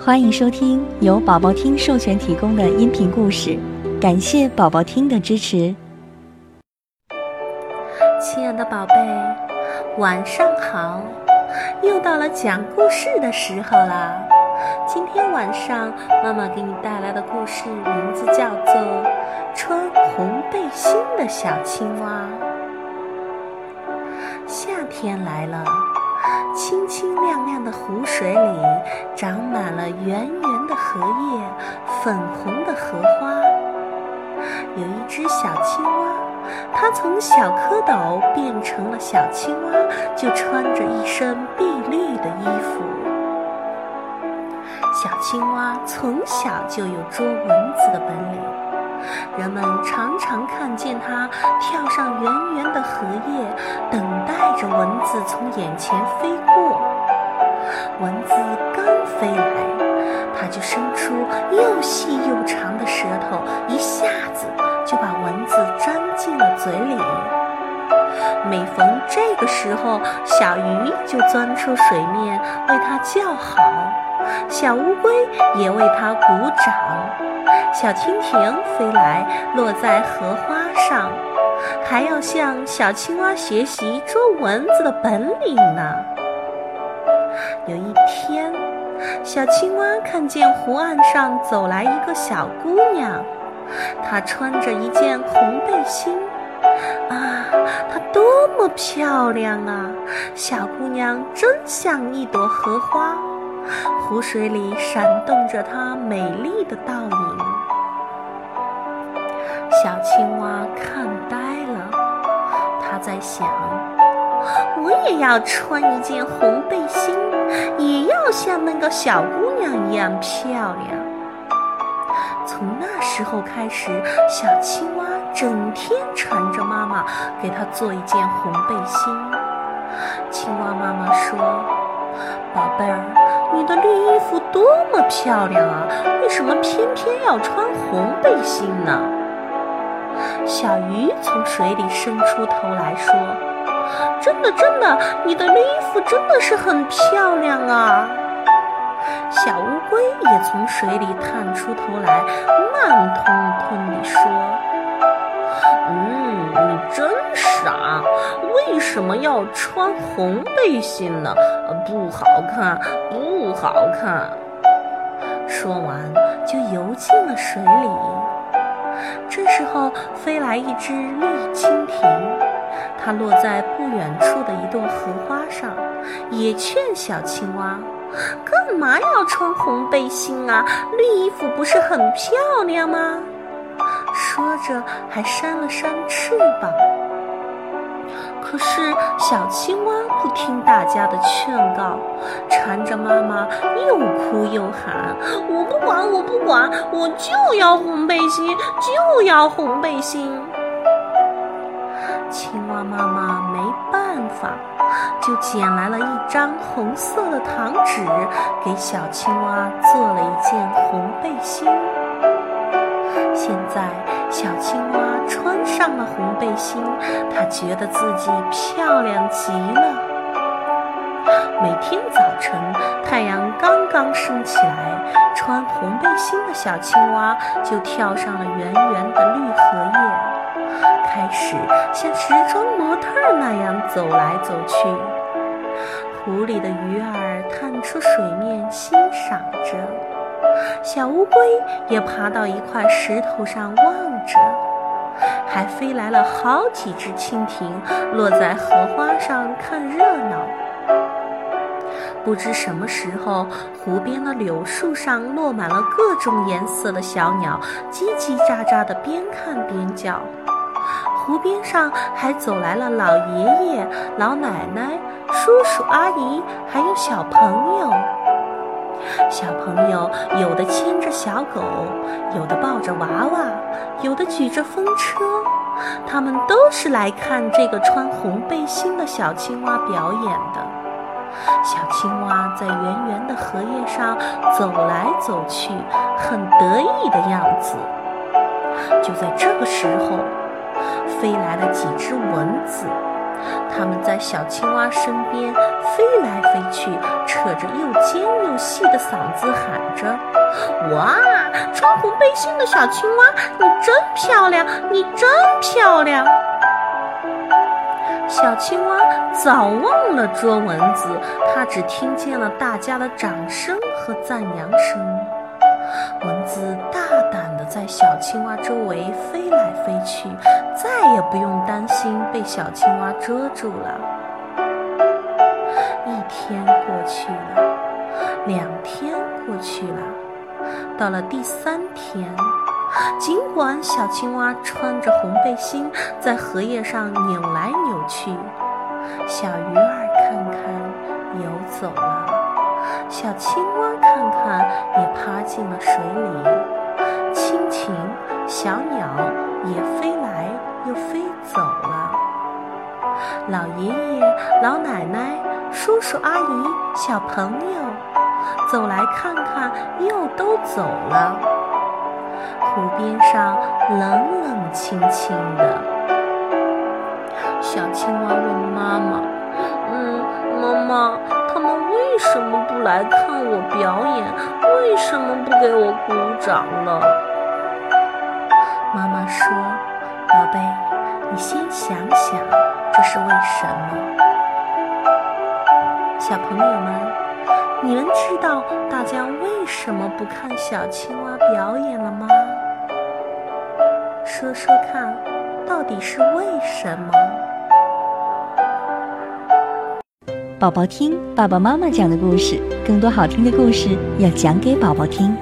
欢迎收听由宝宝听授权提供的音频故事，感谢宝宝听的支持。亲爱的宝贝，晚上好！又到了讲故事的时候了。今天晚上妈妈给你带来的故事名字叫做《穿红背心的小青蛙》。夏天来了。清清亮亮的湖水里长满了圆圆的荷叶，粉红的荷花。有一只小青蛙，它从小蝌蚪变成了小青蛙，就穿着一身碧绿的衣服。小青蛙从小就有捉蚊子的本领，人们常常看见它跳上圆圆的荷叶，等待着蚊子从眼前飞过。蚊子刚飞来，它就伸出又细又长的舌头，一下子就把蚊子粘进了嘴里。每逢这个时候，小鱼就钻出水面为它叫好，小乌龟也为它鼓掌，小蜻蜓飞来落在荷花上，还要向小青蛙学习捉蚊子的本领呢。有一天，小青蛙看见湖岸上走来一个小姑娘，她穿着一件红背心，啊，她多么漂亮啊！小姑娘真像一朵荷花，湖水里闪动着她美丽的倒影。小青蛙看呆了，它在想。我也要穿一件红背心，也要像那个小姑娘一样漂亮。从那时候开始，小青蛙整天缠着妈妈给它做一件红背心。青蛙妈妈说：“宝贝儿，你的绿衣服多么漂亮啊，为什么偏偏要穿红背心呢？”小鱼从水里伸出头来说。真的，真的，你的衣服真的是很漂亮啊！小乌龟也从水里探出头来，慢吞吞地说：“嗯，你真傻，为什么要穿红背心呢？不好看，不好看。”说完，就游进了水里。这时候，飞来一只绿蜻蜓。它落在不远处的一朵荷花上，也劝小青蛙：“干嘛要穿红背心啊？绿衣服不是很漂亮吗？”说着，还扇了扇翅膀。可是小青蛙不听大家的劝告，缠着妈妈又哭又喊：“我不管，我不管，我就要红背心，就要红背心！”青蛙妈妈没办法，就捡来了一张红色的糖纸，给小青蛙做了一件红背心。现在，小青蛙穿上了红背心，它觉得自己漂亮极了。每天早晨，太阳刚刚升起来，穿红背心的小青蛙就跳上了圆圆的绿荷叶。开始像时装模特那样走来走去，湖里的鱼儿探出水面欣赏着，小乌龟也爬到一块石头上望着，还飞来了好几只蜻蜓，落在荷花上看热闹。不知什么时候，湖边的柳树上落满了各种颜色的小鸟，叽叽喳喳地边看边叫。湖边上还走来了老爷爷、老奶奶、叔叔阿姨，还有小朋友。小朋友有的牵着小狗，有的抱着娃娃，有的举着风车。他们都是来看这个穿红背心的小青蛙表演的。小青蛙在圆圆的荷叶上走来走去，很得意的样子。就在这个时候。飞来了几只蚊子，他们在小青蛙身边飞来飞去，扯着又尖又细的嗓子喊着：“哇，穿红背心的小青蛙，你真漂亮，你真漂亮！”小青蛙早忘了捉蚊子，它只听见了大家的掌声和赞扬声。蚊子大在小青蛙周围飞来飞去，再也不用担心被小青蛙蛰住了。一天过去了，两天过去了，到了第三天，尽管小青蛙穿着红背心在荷叶上扭来扭去，小鱼儿看看游走了，小青蛙看看也爬进了水里，小鸟也飞来又飞走了，老爷爷、老奶奶。叔叔阿姨、小朋友走来看看，又都走了。湖边上冷冷清清的。小青蛙问妈妈：“嗯，妈妈，他们为什么不来看我表演？为什么不给我鼓掌了？”妈妈说：“宝贝，你先想想，这是为什么。”小朋友们，你们知道大家为什么不看小青蛙表演了吗？说说看，到底是为什么？宝宝听爸爸妈妈讲的故事，更多好听的故事要讲给宝宝听。